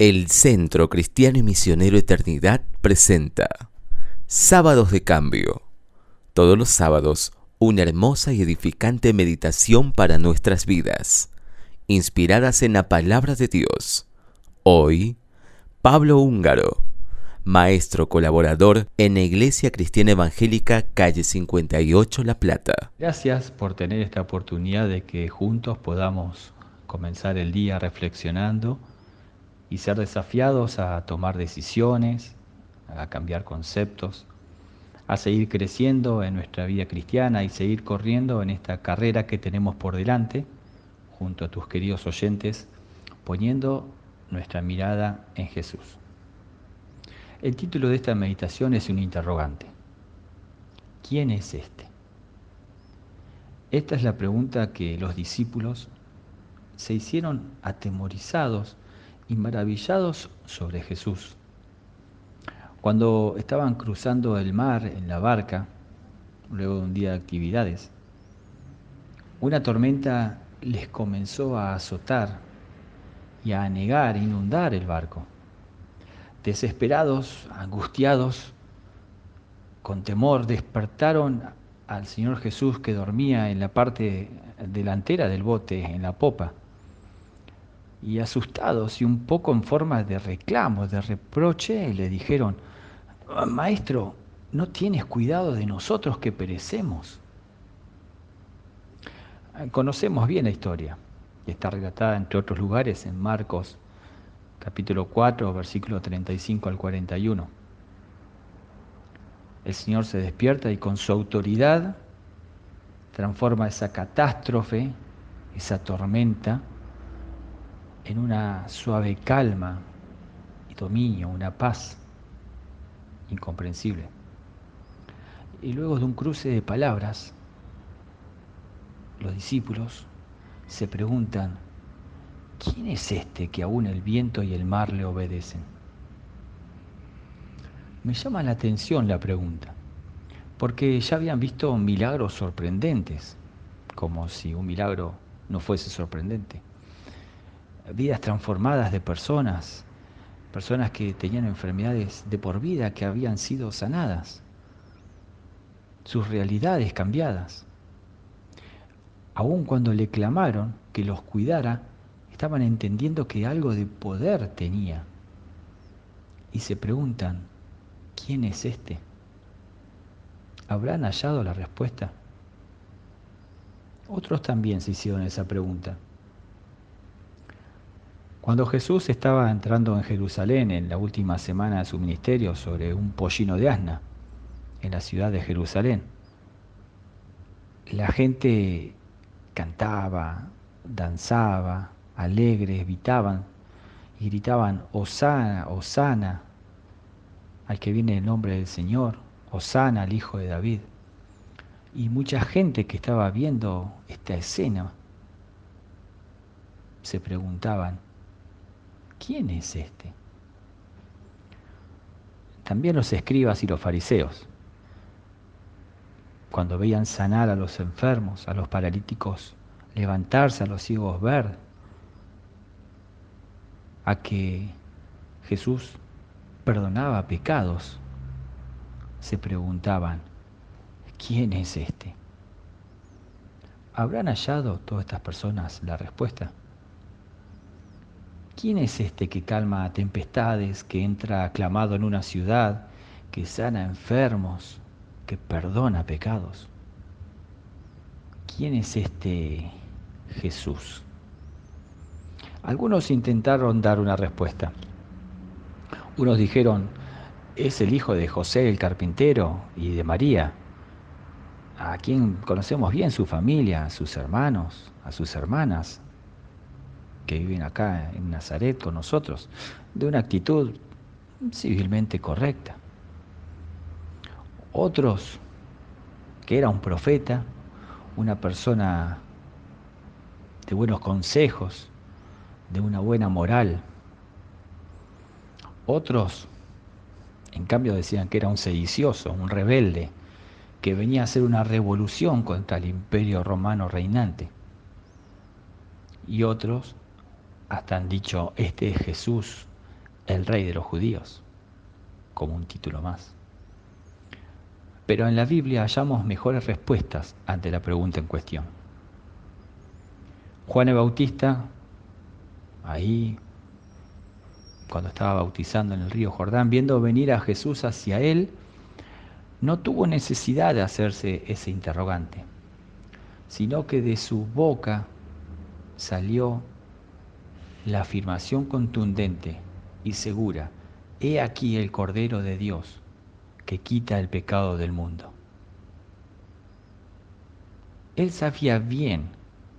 El Centro Cristiano y Misionero Eternidad presenta Sábados de Cambio. Todos los sábados, una hermosa y edificante meditación para nuestras vidas, inspiradas en la palabra de Dios. Hoy, Pablo Húngaro, maestro colaborador en la Iglesia Cristiana Evangélica Calle 58 La Plata. Gracias por tener esta oportunidad de que juntos podamos comenzar el día reflexionando y ser desafiados a tomar decisiones, a cambiar conceptos, a seguir creciendo en nuestra vida cristiana y seguir corriendo en esta carrera que tenemos por delante, junto a tus queridos oyentes, poniendo nuestra mirada en Jesús. El título de esta meditación es un interrogante. ¿Quién es este? Esta es la pregunta que los discípulos se hicieron atemorizados y maravillados sobre Jesús. Cuando estaban cruzando el mar en la barca, luego de un día de actividades, una tormenta les comenzó a azotar y a anegar, inundar el barco. Desesperados, angustiados, con temor, despertaron al Señor Jesús que dormía en la parte delantera del bote, en la popa y asustados y un poco en forma de reclamo, de reproche, le dijeron, Maestro, ¿no tienes cuidado de nosotros que perecemos? Conocemos bien la historia, y está relatada entre otros lugares en Marcos capítulo 4, versículo 35 al 41. El Señor se despierta y con su autoridad transforma esa catástrofe, esa tormenta, en una suave calma y dominio, una paz incomprensible. Y luego de un cruce de palabras, los discípulos se preguntan, ¿quién es este que aún el viento y el mar le obedecen? Me llama la atención la pregunta, porque ya habían visto milagros sorprendentes, como si un milagro no fuese sorprendente vidas transformadas de personas, personas que tenían enfermedades de por vida que habían sido sanadas, sus realidades cambiadas. Aun cuando le clamaron que los cuidara, estaban entendiendo que algo de poder tenía. Y se preguntan, ¿quién es este? ¿Habrán hallado la respuesta? Otros también se hicieron esa pregunta. Cuando Jesús estaba entrando en Jerusalén en la última semana de su ministerio sobre un pollino de asna en la ciudad de Jerusalén, la gente cantaba, danzaba, alegres, gritaban y gritaban, Osana, Osana, al que viene el nombre del Señor, Osana, al Hijo de David. Y mucha gente que estaba viendo esta escena se preguntaban, ¿quién es este? También los escribas y los fariseos, cuando veían sanar a los enfermos, a los paralíticos, levantarse, a los ciegos ver, a que Jesús perdonaba pecados, se preguntaban, ¿quién es este? ¿Habrán hallado todas estas personas la respuesta? ¿Quién es este que calma tempestades, que entra aclamado en una ciudad, que sana enfermos, que perdona pecados? ¿Quién es este Jesús? Algunos intentaron dar una respuesta. Unos dijeron, es el hijo de José el carpintero y de María, a quien conocemos bien su familia, a sus hermanos, a sus hermanas, que viven acá en Nazaret con nosotros, de una actitud civilmente correcta. Otros, que era un profeta, una persona de buenos consejos, de una buena moral. Otros, en cambio, decían que era un sedicioso, un rebelde, que venía a hacer una revolución contra el imperio romano reinante. Y otros hasta han dicho, este es Jesús el rey de los judíos, como un título más. Pero en la Biblia hallamos mejores respuestas ante la pregunta en cuestión. Juan el Bautista, ahí, cuando estaba bautizando en el río Jordán, viendo venir a Jesús hacia él, no tuvo necesidad de hacerse ese interrogante, sino que de su boca salió la afirmación contundente y segura, he aquí el Cordero de Dios que quita el pecado del mundo. Él sabía bien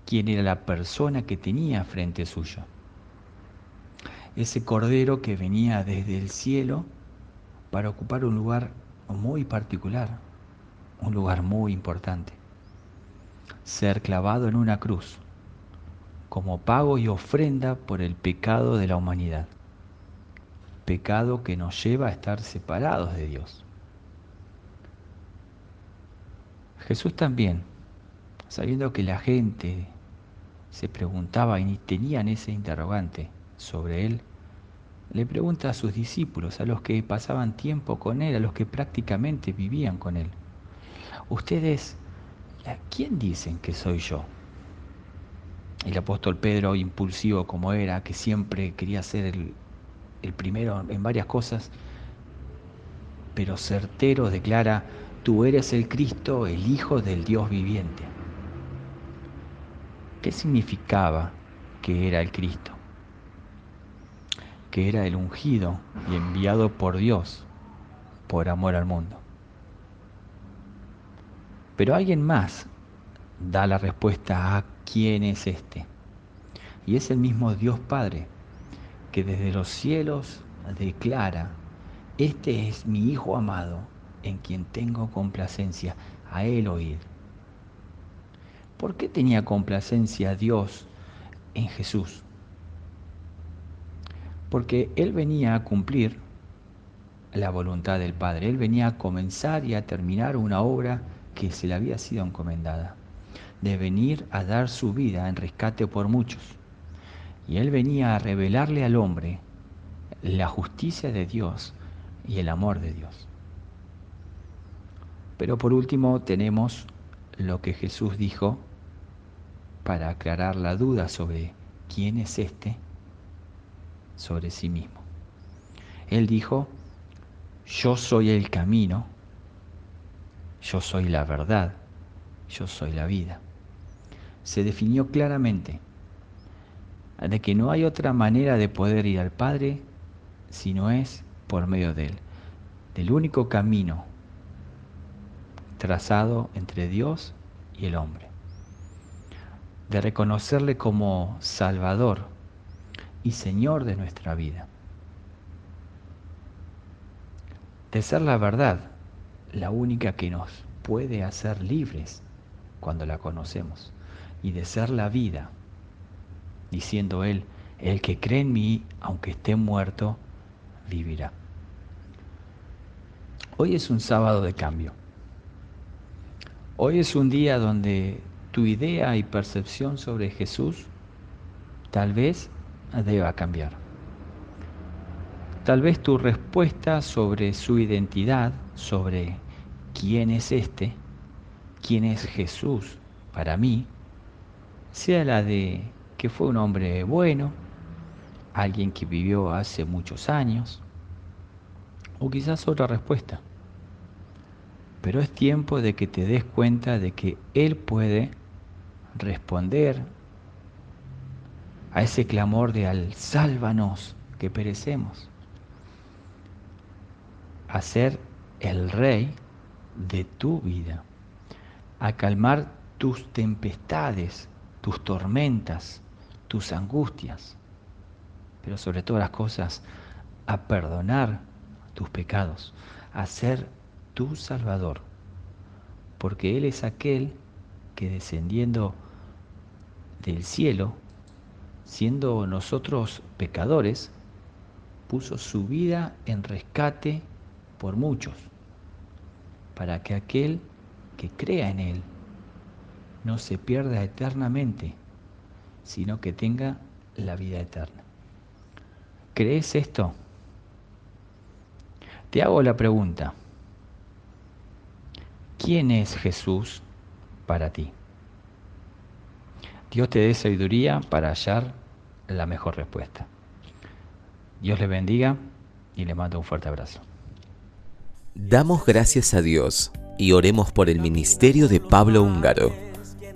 quién era la persona que tenía frente suyo. Ese Cordero que venía desde el cielo para ocupar un lugar muy particular, un lugar muy importante. Ser clavado en una cruz como pago y ofrenda por el pecado de la humanidad. Pecado que nos lleva a estar separados de Dios. Jesús también, sabiendo que la gente se preguntaba y tenían ese interrogante sobre él, le pregunta a sus discípulos, a los que pasaban tiempo con él, a los que prácticamente vivían con él, ustedes, ¿quién dicen que soy yo? El apóstol Pedro, impulsivo como era, que siempre quería ser el, primero en varias cosas, pero certero declara, tú eres el Cristo, el Hijo del Dios viviente. ¿Qué significaba que era el Cristo? que era el ungido y enviado por Dios por amor al mundo. Pero alguien más da la respuesta a quién es este. Y es el mismo Dios Padre que desde los cielos declara, este es mi Hijo amado en quien tengo complacencia, a Él oír. ¿Por qué tenía complacencia Dios en Jesús? porque Él venía a cumplir la voluntad del Padre, Él venía a comenzar y a terminar una obra que se le había sido encomendada, de venir a dar su vida en rescate por muchos. Y Él venía a revelarle al hombre la justicia de Dios y el amor de Dios. Pero por último tenemos lo que Jesús dijo para aclarar la duda sobre quién es este sobre sí mismo. Él dijo, yo soy el camino, yo soy la verdad, yo soy la vida. Se definió claramente de que no hay otra manera de poder ir al Padre si no es por medio de Él, del único camino trazado entre Dios y el hombre, de reconocerle como Salvador, y Señor de nuestra vida. De ser la verdad, la única que nos puede hacer libres cuando la conocemos. Y de ser la vida, diciendo Él, el que cree en mí, aunque esté muerto, vivirá. Hoy es un sábado de cambio. Hoy es un día donde tu idea y percepción sobre Jesús tal vez deba cambiar. Tal vez tu respuesta sobre su identidad, sobre quién es este, quién es Jesús para mí, sea la de que fue un hombre bueno, alguien que vivió hace muchos años, o quizás otra respuesta. Pero es tiempo de que te des cuenta de que Él puede responder a ese clamor de al sálvanos que perecemos, a ser el rey de tu vida, a calmar tus tempestades, tus tormentas, tus angustias, pero sobre todas las cosas, a perdonar tus pecados, a ser tu Salvador, porque Él es aquel que descendiendo del cielo siendo nosotros pecadores, puso su vida en rescate por muchos, para que aquel que crea en Él no se pierda eternamente, sino que tenga la vida eterna. ¿Crees esto? Te hago la pregunta, ¿quién es Jesús para ti? Dios te dé sabiduría para hallar la mejor respuesta. Dios le bendiga y le mando un fuerte abrazo. Damos gracias a Dios y oremos por el ministerio de Pablo Húngaro.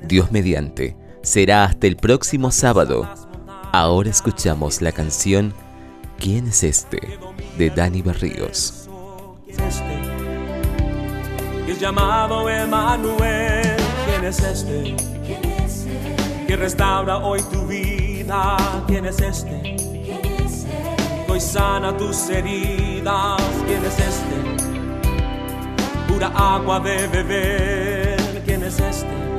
Dios mediante, será hasta el próximo sábado. Ahora escuchamos la canción ¿Quién es este? de Dani Berríos. este? Es llamado Emanuel. ¿Quién es este? Que restaura hoy tu vida. ¿Quién es este? Hoy sana tus heridas. ¿Quién es este? Pura agua de beber. ¿Quién es este?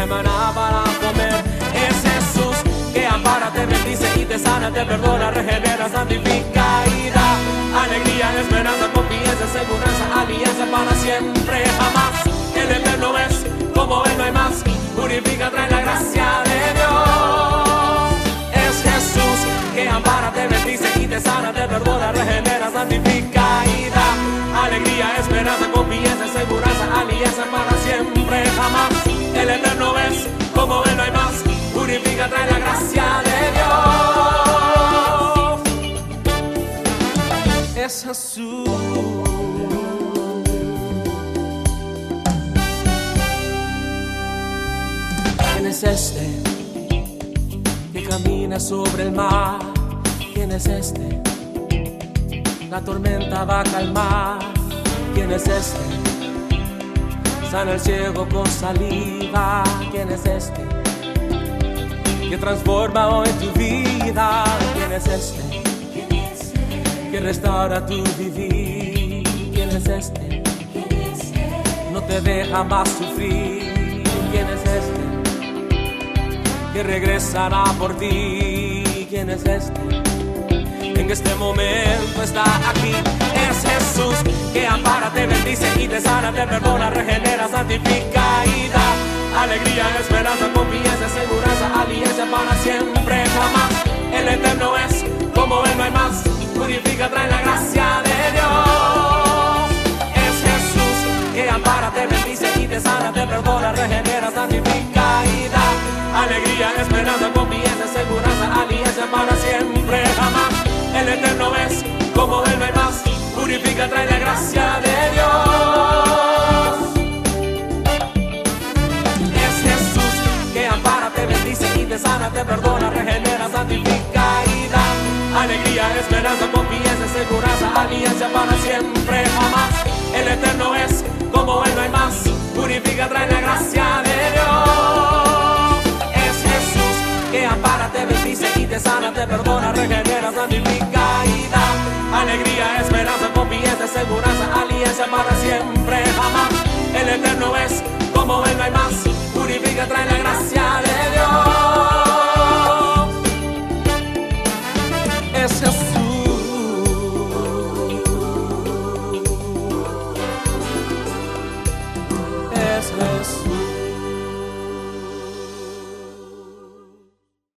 Para comer. Es Jesús que ampara, te bendice y te sana, te perdona, regenera, santifica y da alegría, esperanza, confianza, seguranza, alianza para siempre, jamás. El eterno es como él no hay más. Purifica, trae la gracia de Dios. Es Jesús que ampara, te bendice y te sana, te perdona, regenera, santifica y da alegría, esperanza, confianza, seguranza, alianza para siempre, jamás. El eterno Trae la gracia de Dios. Es Jesús. ¿Quién es este que camina sobre el mar? ¿Quién es este? La tormenta va a calmar. ¿Quién es este? Sana el ciego con saliva. ¿Quién es este? Que transforma hoy tu vida. ¿Quién es este? Que restaura tu vivir. ¿Quién es este? No te deja más sufrir. ¿Quién es este? Que regresará por ti. ¿Quién es este? en este momento está aquí. Es Jesús que ampara, te bendice y te sana, te perdona, regenera, santifica y da alegría, esperanza, confianza, regenera, santifica y da alegría, esperanza, confianza, seguranza, alianza para siempre, jamás. El eterno es como él hay más. Purifica, trae la gracia de Dios. Es Jesús que ampara, te bendice y te sana, te perdona, regenera, santifica y da alegría, esperanza, confianza, seguranza, alianza para siempre, jamás. El eterno es consiga trae la gracia de Dios. Es Jesús que ampara, te bendice y te sana, te perdona, regenera, santifica y da alegría, esperanza, confianza, seguridad, alianza para siempre, jamás. El eterno es